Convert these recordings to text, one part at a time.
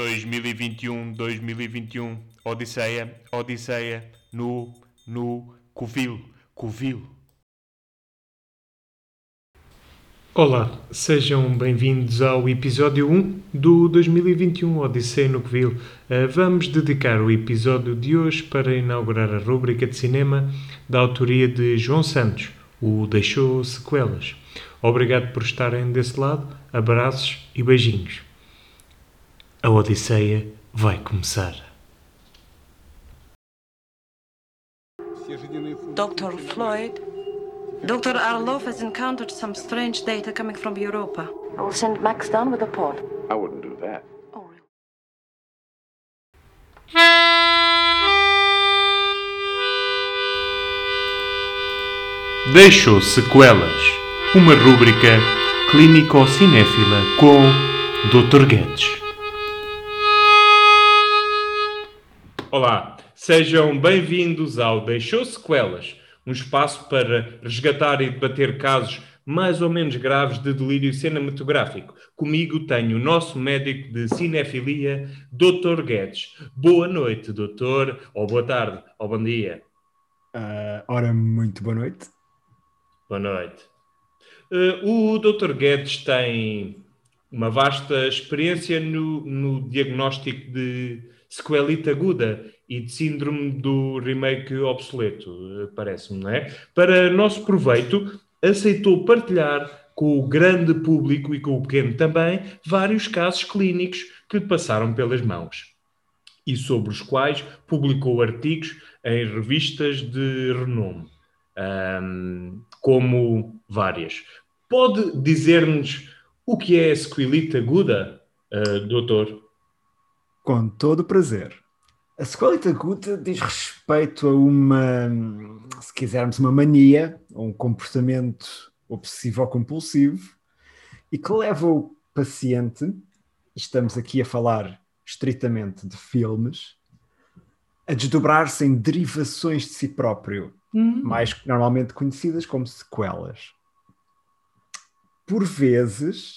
2021, 2021, Odisseia, Odisseia, no, no, Covil, Covil. Olá, sejam bem-vindos ao episódio 1 do 2021 Odisseia no Covil. Uh, vamos dedicar o episódio de hoje para inaugurar a rúbrica de cinema da autoria de João Santos, o Deixou Sequelas. Obrigado por estarem desse lado, abraços e beijinhos. A Odisseia vai começar. Dr. Floyd, Dr. Arlov has encountered some strange data coming from Europa. I will send Max down with a pod. I wouldn't do that. Oh, really? Deixou Sequelas, uma rúbrica clínico-cinéfila com Dr. Guedes. Olá, sejam bem-vindos ao Deixou Sequelas, um espaço para resgatar e debater casos mais ou menos graves de delírio cinematográfico. Comigo tenho o nosso médico de cinefilia, Dr. Guedes. Boa noite, doutor, ou boa tarde, ou bom dia. Ah, ora, muito boa noite. Boa noite. Eh, o Dr. Guedes tem uma vasta experiência no, no diagnóstico de sequelita aguda e de síndrome do remake obsoleto, eh, parece-me, não é? Para nosso proveito, aceitou partilhar com o grande público e com o pequeno também vários casos clínicos que lhe passaram pelas mãos e sobre os quais publicou artigos em revistas de renome, ahm, como várias. Pode dizer-nos o que é a sequelite aguda, ah, doutor? Com todo o prazer. A sequelita aguda diz respeito a uma, se quisermos, uma mania, ou um comportamento obsessivo-compulsivo, e que leva o paciente, estamos aqui a falar estritamente de filmes, a desdobrar-se em derivações de si próprio, mais normalmente conhecidas como sequelas. Por vezes,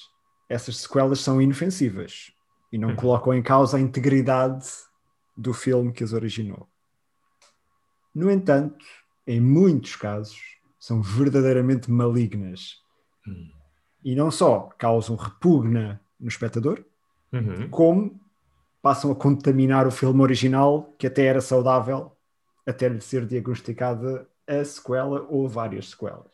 essas sequelas são inofensivas e não colocam em causa a integridade do filme que as originou. No entanto, em muitos casos, são verdadeiramente malignas e não só causam repugna no espectador, Uhum. como passam a contaminar o filme original, que até era saudável, até lhe ser diagnosticada a sequela ou várias sequelas.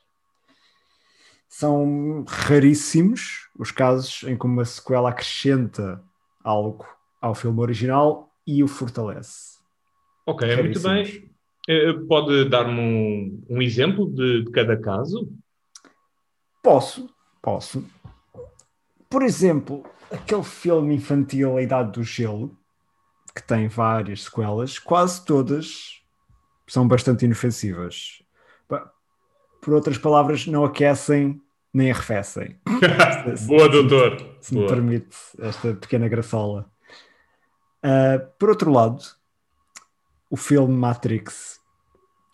São raríssimos os casos em que uma sequela acrescenta algo ao filme original e o fortalece. Ok, muito bem. Eh, Pode dar-me um, um exemplo de, de cada caso? Posso, posso. Por exemplo, aquele filme infantil A Idade do Gelo, que tem várias sequelas, quase todas são bastante inofensivas. Por outras palavras, não aquecem nem arrefecem. Se- Boa, se- doutor. Se me Boa. permite esta pequena graçola. Ah, por outro lado, o filme Matrix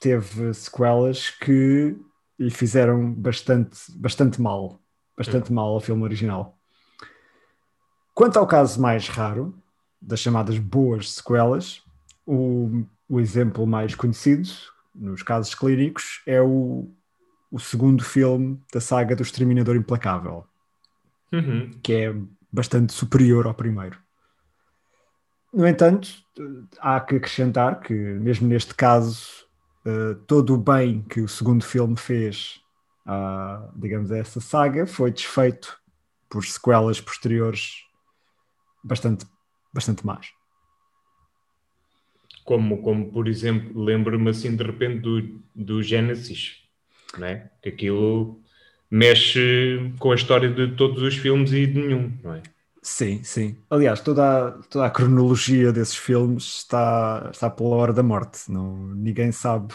teve sequelas que lhe fizeram bastante, bastante mal. Bastante mal ao filme original. Quanto ao caso mais raro, das chamadas boas sequelas, o, o exemplo mais conhecido, nos casos clínicos, é o, o segundo filme da saga do Exterminador Implacável Uhum. que é bastante superior ao primeiro. No entanto, há que acrescentar que, mesmo neste caso, eh, todo o bem que o segundo filme fez a, digamos, a essa saga foi desfeito por sequelas posteriores bastante, bastante más. Como, como, por exemplo, lembro-me assim de repente do, do Genesis, não é? Que aquilo mexe com a história de todos os filmes e de nenhum, não é? Sim, sim. Aliás, toda a, toda a cronologia desses filmes está, está pela hora da morte. Não, ninguém sabe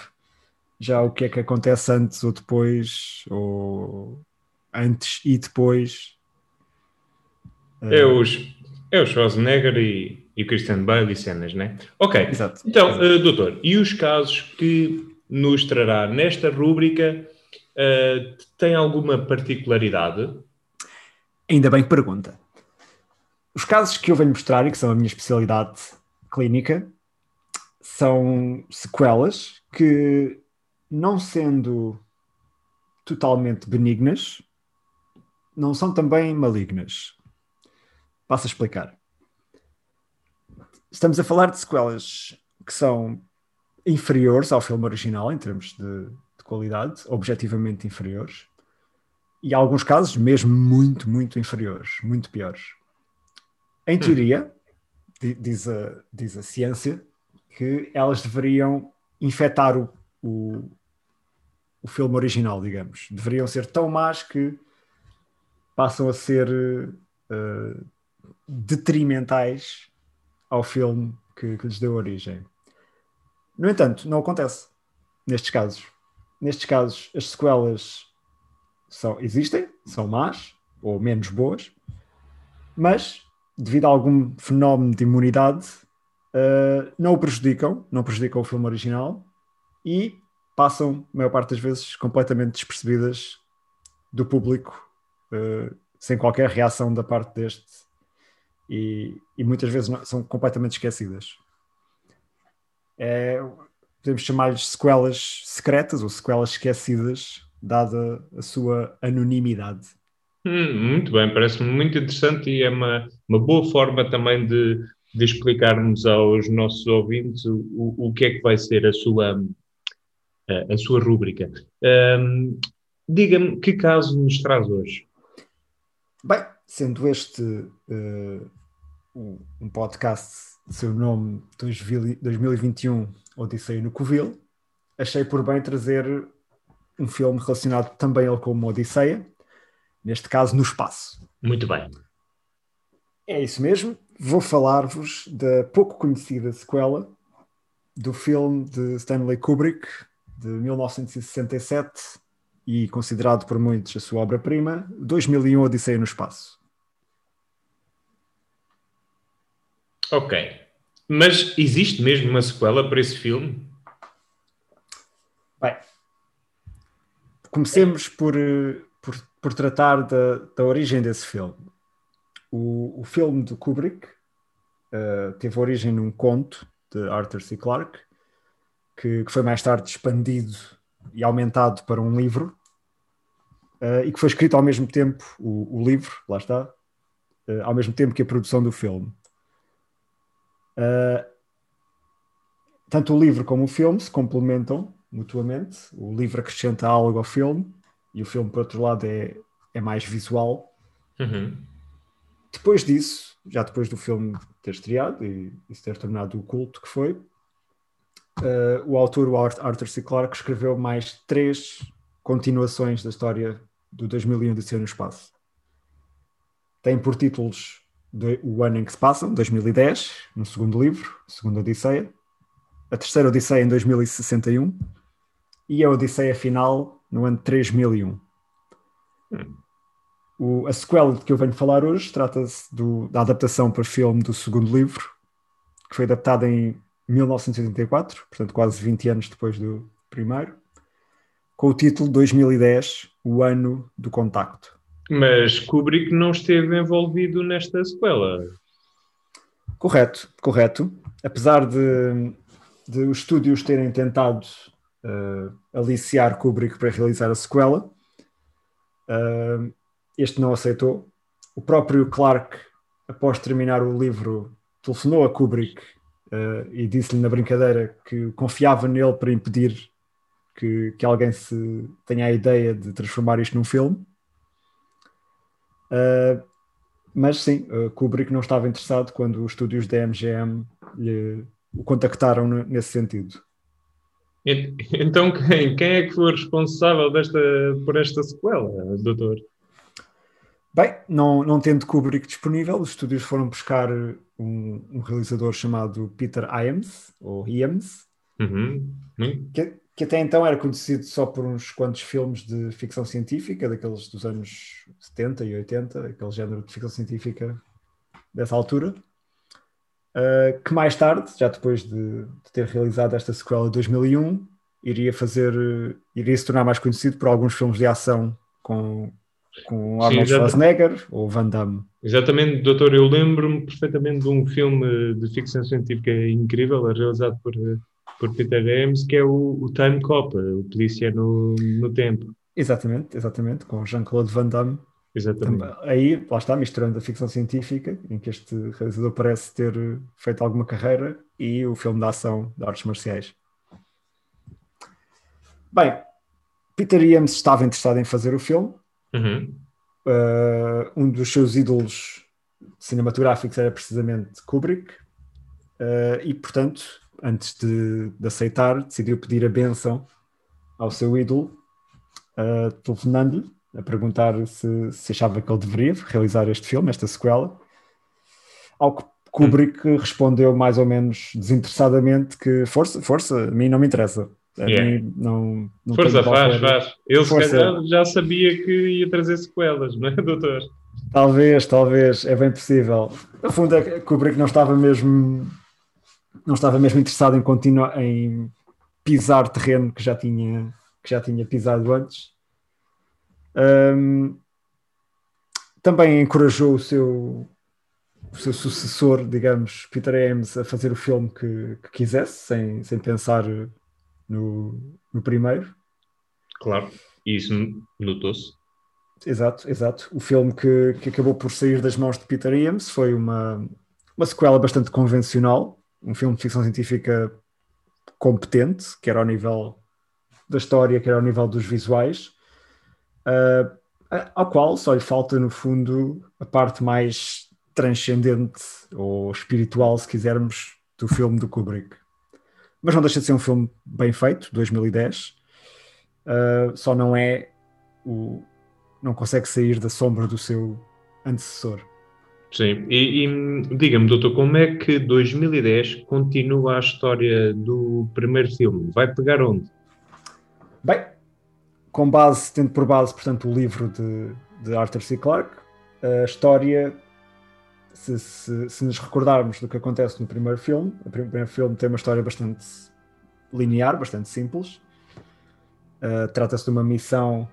já o que é que acontece antes ou depois, ou antes e depois. É os, é o Schwarzenegger e, e o Christian Bale e cenas, né? Ok. Exato. Então, Exato. eh, doutor, e os casos que nos trará nesta rúbrica eh, têm alguma particularidade? Ainda bem que pergunta. os casos que eu venho mostrar e que são a minha especialidade clínica são sequelas que, não sendo totalmente benignas, não são também malignas. Passo a explicar. Estamos a falar de sequelas que são inferiores ao filme original em termos de, de qualidade, objetivamente inferiores, e em alguns casos mesmo muito, muito inferiores, muito piores. Em teoria, diz a, diz a ciência, que elas deveriam infectar o, o, o filme original, digamos. Deveriam ser tão más que passam a ser uh, detrimentais ao filme que, que, lhes deu origem. No entanto, não acontece nestes casos. Nestes casos, as sequelas são, existem, são más ou menos boas, mas devido a algum fenómeno de imunidade, uh, não o prejudicam, não prejudicam o filme original e passam, a maior parte das vezes, completamente despercebidas do público, uh, sem qualquer reação da parte deste, e, e muitas vezes não, são completamente esquecidas. É, podemos chamar-lhes sequelas secretas ou sequelas esquecidas, dada a sua anonimidade. Hum, muito bem, parece-me muito interessante e é uma, uma boa forma também de, de explicarmos aos nossos ouvintes o, o, o que é que vai ser a sua, a, a sua rúbrica. Um, Diga-me, que caso nos traz hoje? Bem, sendo este uh, um podcast seu nome 2021 Odisseia no Covil, achei por bem trazer um filme relacionado também ele com uma Odisseia, neste caso no espaço. Muito bem. É isso mesmo. Vou falar-vos da pouco conhecida sequela do filme de Stanley Kubrick, de 1967, e considerado por muitos a sua obra-prima, 2001 Odisseia no Espaço. Ok. Mas existe mesmo uma sequela para esse filme? Bem, comecemos por, eh, por, por tratar da, da origem desse filme. O, o filme de Kubrick uh, teve origem num conto de Arthur C. Clarke, que, que, foi mais tarde expandido e aumentado para um livro, uh, e que foi escrito ao mesmo tempo, o, o livro, lá está, uh, ao mesmo tempo que a produção do filme. Tanto o livro como o filme se complementam mutuamente. O livro acrescenta algo ao filme e o filme, por outro lado, é, é mais visual. Uhum. Depois disso, já depois do filme ter estreado e, e ter tornado o culto que foi, uh, o autor, o Arthur C. Clarke, escreveu mais três continuações da história do 2001 de no Espaço. Tem por títulos O Ano em que se Passam, 2010, no segundo livro, Segunda Odisseia. A terceira Odisseia em 2061 e a Odisseia Final no ano 3001. Hum. O, a sequela de que eu venho falar hoje trata-se da adaptação para filme do segundo livro, que foi adaptado em 1984, portanto quase 20 anos depois do primeiro, com o título 2010, O Ano do Contacto. Mas Kubrick não esteve envolvido nesta sequela. Correto, correto. Apesar de, de os estúdios terem tentado uh, aliciar Kubrick para realizar a sequela. Uh, este não aceitou. O próprio Clark, após terminar o livro, telefonou a Kubrick uh, e disse-lhe na brincadeira que confiava nele para impedir que, que alguém se tenha a ideia de transformar isto num filme. Uh, mas sim, Kubrick não estava interessado quando os estúdios da MGM lhe, o contactaram nesse sentido. Então, quem, quem é que foi responsável desta, por esta sequela, doutor? Bem, não, não tendo Kubrick disponível, os estúdios foram buscar um, um realizador chamado Peter Iams, ou Iams. Uhum. Que, que, até então era conhecido só por uns quantos filmes de ficção científica, daqueles dos anos 70 e 80, aquele género de ficção científica dessa altura. Uh, que mais tarde, já depois de, de, ter realizado esta sequela de 2001, iria fazer, uh, iria se tornar mais conhecido por alguns filmes de ação com, com Arnold Sim, Schwarzenegger ou Van Damme. Exatamente, doutor. Eu lembro-me perfeitamente de um filme de ficção científica incrível, realizado por, por Peter James, que é o, o Time Cop, o polícia no, no tempo. Exatamente, exatamente, com Jean-Claude Van Damme. Exatamente. Também, aí, lá está, misturando a ficção científica, em que este realizador parece ter feito alguma carreira, e o filme de ação de artes marciais. Bem, Peter James estava interessado em fazer o filme. Uhum. Uh, um dos seus ídolos cinematográficos era precisamente Kubrick, uh, e portanto, antes de, de, aceitar, decidiu pedir a benção ao seu ídolo, uh, telefonando-lhe a perguntar se, se, achava que ele deveria realizar este filme, esta sequela. Ao que Kubrick hum. respondeu mais ou menos desinteressadamente que força, força, a mim não me interessa. A yeah. mim não, não Força, faz, faz. Eu Força. já sabia que ia trazer sequelas, não é, doutor? Talvez, talvez, é bem possível. No fundo, é Kubrick não estava mesmo não estava mesmo interessado em continuar em pisar terreno que já tinha que já tinha pisado antes um, também encorajou o seu, o seu sucessor, digamos, Peter Ames, a fazer o filme que, que quisesse, sem, sem pensar no, no primeiro. Claro, e isso notou-se. Exato, exato. O filme que, que acabou por sair das mãos de Peter Ames foi uma, uma sequela bastante convencional, um filme de ficção científica competente, quer ao nível da história, quer ao nível dos visuais, uh, ao qual só lhe falta, no fundo, a parte mais transcendente ou espiritual, se quisermos, do filme do Kubrick. Mas não deixa de ser um filme bem feito, 2010. Uh, só não é o. não consegue sair da sombra do seu antecessor. Sim, e, e diga-me, doutor, como é que 2010 continua a história do primeiro filme? Vai pegar onde? Bem, com base, tendo por base, portanto, o livro de, de Arthur C. Clarke, a história, se, se, se, nos recordarmos do que acontece no primeiro filme, o primeiro filme tem uma história bastante linear, bastante simples. Uh, Trata-se de uma missão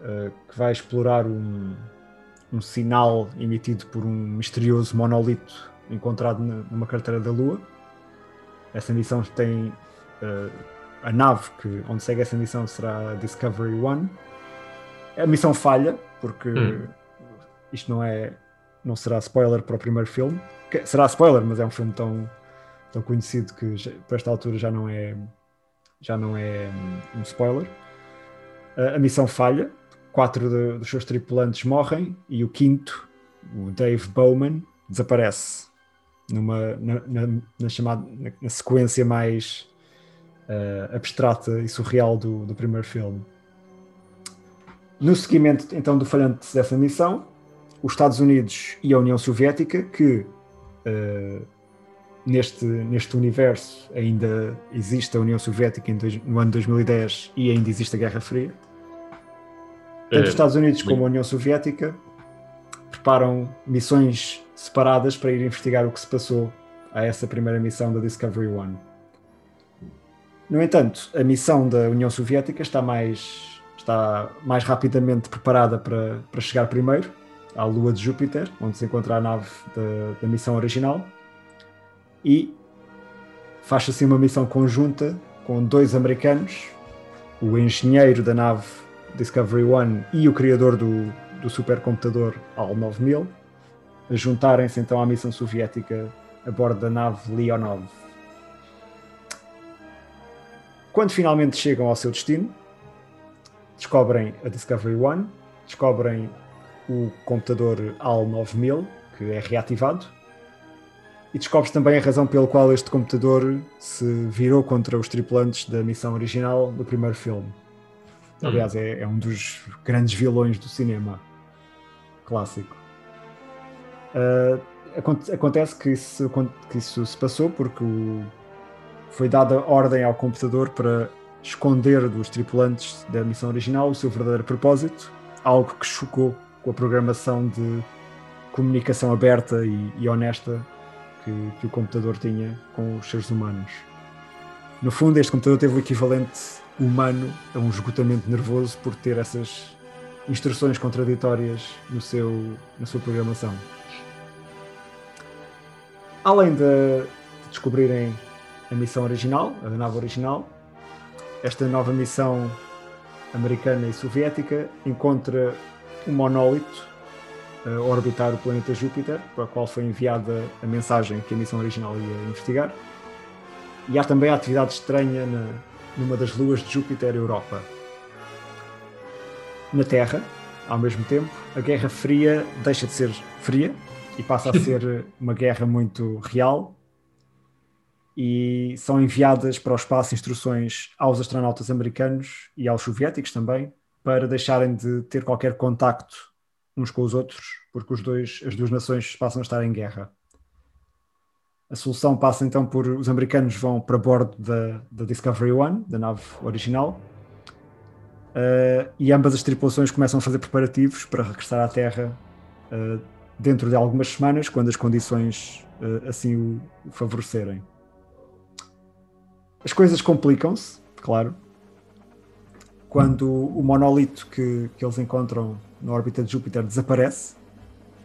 uh, que vai explorar um, um sinal emitido por um misterioso monolito encontrado numa carteira da Lua. Essa missão tem uh, a nave que, onde segue essa missão será Discovery One. A missão falha, porque hum. isto não é não será spoiler para o primeiro filme. Será spoiler, mas é um filme tão, tão conhecido que já, para esta altura já não é já não é um spoiler. A, a missão falha, quatro de, dos seus tripulantes morrem e o quinto, o Dave Bowman, desaparece numa na, na, na chamada na, na sequência mais uh, abstrata e surreal do, do primeiro filme. No seguimento então do falhante dessa missão, os Estados Unidos e a União Soviética, que uh, neste, neste universo ainda existe a União Soviética no ano 2010 e ainda existe a Guerra Fria. Tanto os Estados Unidos como a União Soviética preparam missões separadas para ir investigar o que se passou a essa primeira missão da Discovery One. No entanto, a missão da União Soviética está mais, está mais rapidamente preparada para, para chegar primeiro à Lua de Júpiter, onde se encontra a nave da, da missão original, e faz assim uma missão conjunta com dois americanos, o engenheiro da nave Discovery One e o criador do, do supercomputador HAL 9000, a juntarem-se então à missão soviética a bordo da nave Leonov. Quando finalmente chegam ao seu destino, descobrem a Discovery One, descobrem o computador HAL 9000, que é reativado, e descobres também a razão pela qual este computador se virou contra os tripulantes da missão original do primeiro filme. Aliás, é, é um dos grandes vilões do cinema clássico. Uh, acontece que isso, que isso se passou porque o foi dada ordem ao computador para esconder dos tripulantes da missão original o seu verdadeiro propósito, algo que chocou com a programação de comunicação aberta e, e honesta que, que, o computador tinha com os seres humanos. No fundo, este computador teve o equivalente humano a um esgotamento nervoso por ter essas instruções contraditórias no seu, na sua programação. Além de descobrirem a missão original, a nave original, esta nova missão americana e soviética encontra um monólito a orbitar o planeta Júpiter, para o qual foi enviada a mensagem que a missão original ia investigar. E há também a atividade estranha na, numa das luas de Júpiter, Europa. Na Terra, ao mesmo tempo, a Guerra Fria deixa de ser fria e passa a ser uma guerra muito real. E são enviadas para o espaço instruções aos astronautas americanos e aos soviéticos também para deixarem de ter qualquer contacto uns com os outros, porque os dois, as duas nações passam a estar em guerra. A solução passa então por os americanos vão para bordo da, da Discovery One, da nave original, uh, e ambas as tripulações começam a fazer preparativos para regressar à Terra uh, dentro de algumas semanas, quando as condições uh, assim o, o favorecerem. As coisas complicam-se, claro, quando o monolito que, que eles encontram na órbita de Júpiter desaparece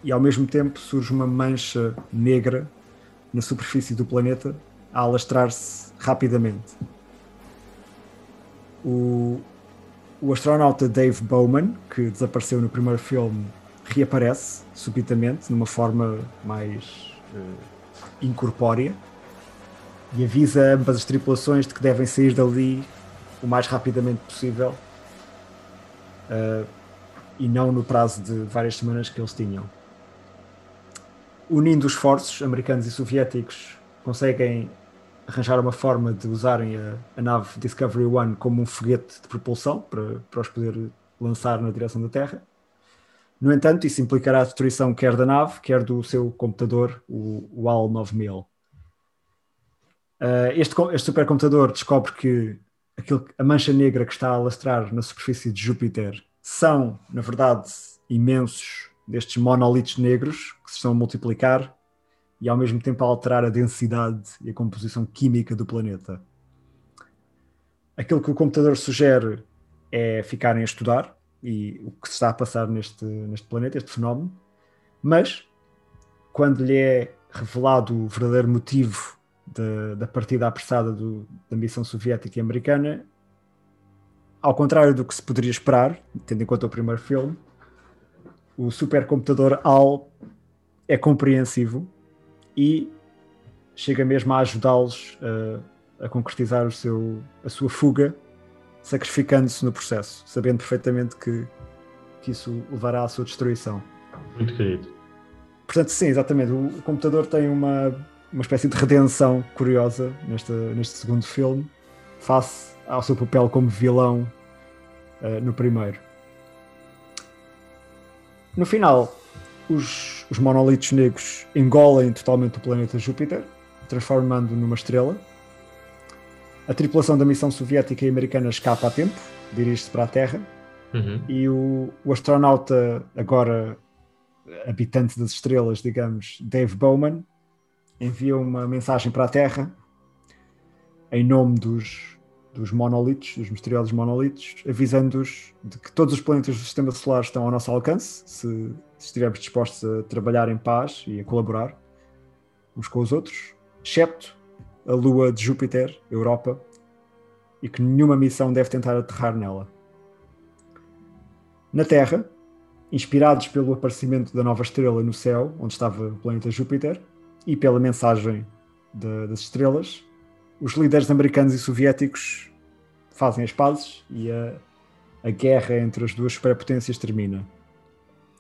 e ao mesmo tempo surge uma mancha negra na superfície do planeta a alastrar-se rapidamente. O, o astronauta Dave Bowman, que desapareceu no primeiro filme, reaparece subitamente numa forma mais uh, incorpórea e avisa ambas as tripulações de que devem sair dali o mais rapidamente possível uh, e não no prazo de várias semanas que eles tinham unindo esforços americanos e soviéticos, conseguem arranjar uma forma de usarem a, a, nave Discovery One como um foguete de propulsão para, para os poder lançar na direção da Terra. No entanto, isso implicará a destruição quer da nave, quer do seu computador, o, o AL 9000. Uh, este, este supercomputador descobre que aquilo, a mancha negra que está a alastrar na superfície de Júpiter são, na verdade, imensos destes monolitos negros que se estão a multiplicar e ao mesmo tempo a alterar a densidade e a composição química do planeta. Aquilo que o computador sugere é ficarem a estudar e o que se está a passar neste, neste planeta, este fenómeno, mas quando lhe é revelado o verdadeiro motivo de, da partida apressada do, da missão soviética e americana, ao contrário do que se poderia esperar, tendo em conta o primeiro filme, o supercomputador HAL é compreensivo e chega mesmo a ajudá-los a, a, concretizar o seu, a sua fuga, sacrificando-se no processo, sabendo perfeitamente que, que isso levará à sua destruição. Muito querido. Portanto, sim, exatamente. O, o computador tem uma, uma espécie de redenção curiosa neste, neste segundo filme, face ao seu papel como vilão uh, no primeiro. No final, os, os monolitos negros engolem totalmente o planeta Júpiter, transformando numa estrela. A tripulação da missão soviética e americana escapa a tempo, dirige-se para a Terra. Uhum. E o, o astronauta, agora habitante das estrelas, digamos, Dave Bowman, envia uma mensagem para a Terra em nome dos, dos monolitos, dos misteriosos monolitos, avisando-os de que todos os planetas do sistema solar estão ao nosso alcance, se, se estivermos dispostos a trabalhar em paz e a colaborar uns com os outros, excepto a lua de Júpiter, Europa, e que nenhuma missão deve tentar aterrar nela. Na Terra, inspirados pelo aparecimento da nova estrela no céu, onde estava o planeta Júpiter, e pela mensagem de, das estrelas, os líderes americanos e soviéticos fazem as pazes e a, a guerra entre as duas superpotências termina.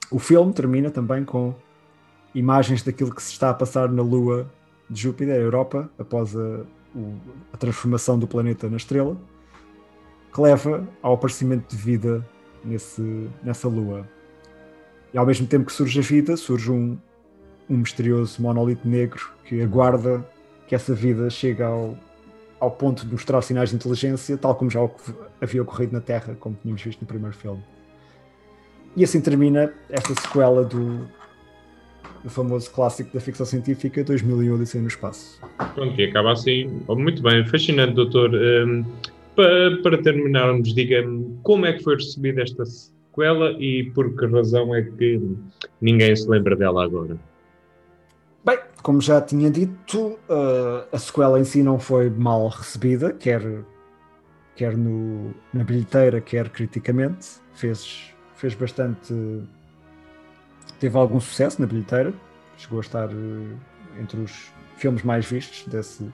O filme termina também com imagens daquilo que se está a passar na Lua de Júpiter, a Europa, após a, o, a transformação do planeta na estrela, que leva ao aparecimento de vida nesse, nessa Lua. E ao mesmo tempo que surge a vida, surge um, um misterioso monolito negro que aguarda que essa vida chegue ao, ao ponto de mostrar sinais de inteligência, tal como já havia ocorrido na Terra, como tínhamos visto no primeiro filme. E assim termina esta sequela do, do famoso clássico da ficção científica 2001 Odisseia no Espaço. Pronto, e acaba assim. Oh, muito bem, fascinante, doutor. Um, para, para terminarmos, diga-me como é que foi recebida esta, sequela e por que razão é que ninguém se lembra dela agora? Bem, como já tinha dito, uh, a sequela em si não foi mal recebida, quer, quer no, na bilheteira, quer criticamente. Fez, fez bastante. teve algum sucesso na bilheteira, chegou a estar uh, entre os filmes mais vistos desse.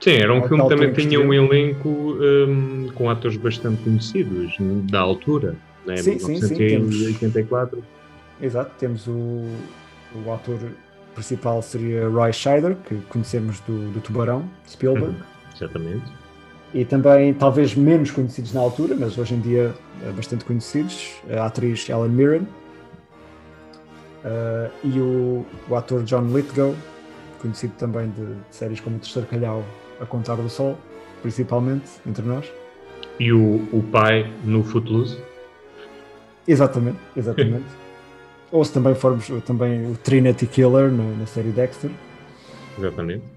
Sim, era um filme que também tinha um elenco um, com atores bastante conhecidos da altura, né? sim, 1984. Sim, sim, temos, exato, temos o, o ator principal seria Roy Scheider, que conhecemos do, do Tubarão, Spielberg. Uhum, exatamente. E também, talvez menos conhecidos na altura, mas hoje em dia eh, bastante conhecidos, a atriz Ellen Mirren uh, e o, o ator John Lithgow, conhecido também de, de séries como O Terceiro Calhau, A Contar do Sol, principalmente, entre nós. E o, o pai no Footloose? Exatamente, exatamente. Ou se também formos também o Trinity Killer na, na série Dexter. Exatamente.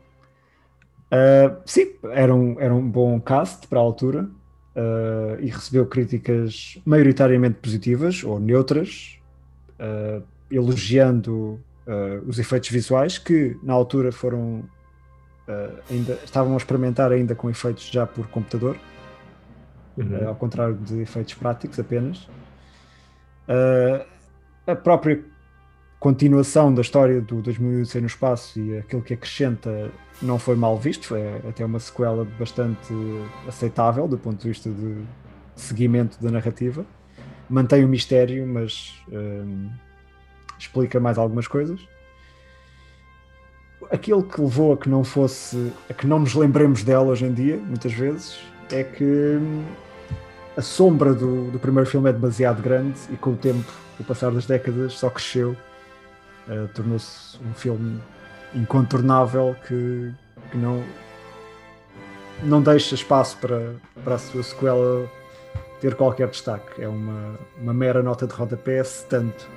Uh, sim, era um, era um bom cast para a altura uh, e recebeu críticas maioritariamente positivas ou neutras, uh, elogiando os efeitos visuais que na altura foram ainda estavam a experimentar ainda com efeitos já por computador, uhum. ao contrário de efeitos práticos apenas. A própria continuação da história do 2001 no espaço e aquilo que acrescenta não foi mal visto, foi até uma sequela bastante aceitável do ponto de vista de seguimento da narrativa. Mantém o mistério, mas hum, explica mais algumas coisas. Aquilo que levou a que não fosse, a que não nos lembremos dela hoje em dia, muitas vezes, é que hum, a sombra do, do primeiro filme é demasiado grande e com o tempo o passar das décadas, só cresceu, uh, tornou-se um filme incontornável que, que, não, não deixa espaço para, para a sua sequela ter qualquer destaque. É uma, uma mera nota de rodapé, se tanto,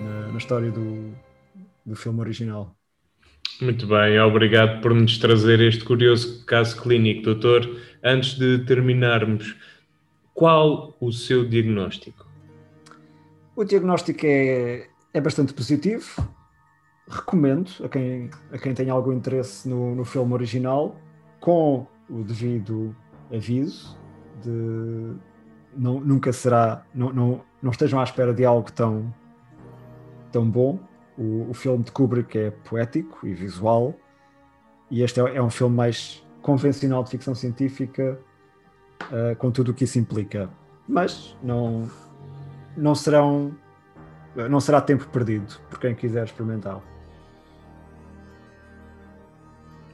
na, na história do, do filme original. Muito bem, obrigado por nos trazer este curioso caso clínico, doutor. Antes de terminarmos, qual o seu diagnóstico? O diagnóstico é, é bastante positivo. Recomendo a quem, a quem tem algum interesse no, no filme original, com o devido aviso de não, nunca será, não, não, não estejam à espera de algo tão, tão bom. O, o filme de Kubrick é poético e visual, e este é, é um filme mais convencional de ficção científica, uh, com tudo o que isso implica. Mas não, não serão não será tempo perdido por quem quiser experimentá-lo.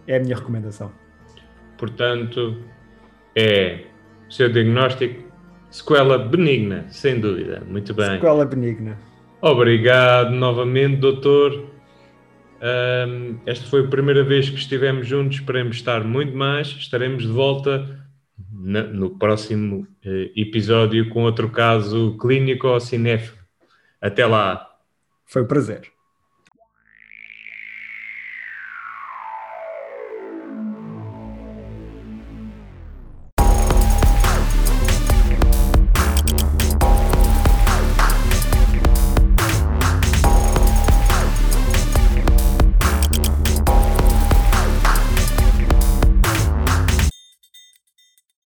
É a minha recomendação. Portanto, é o seu diagnóstico sequela benigna, sem dúvida. Muito bem. Sequela benigna. Obrigado novamente, doutor. Um, esta foi a primeira vez que estivemos juntos, esperemos estar muito mais. Estaremos de volta na, no próximo eh, episódio com outro caso clínico ou cinéfilo. Até lá. Foi um prazer.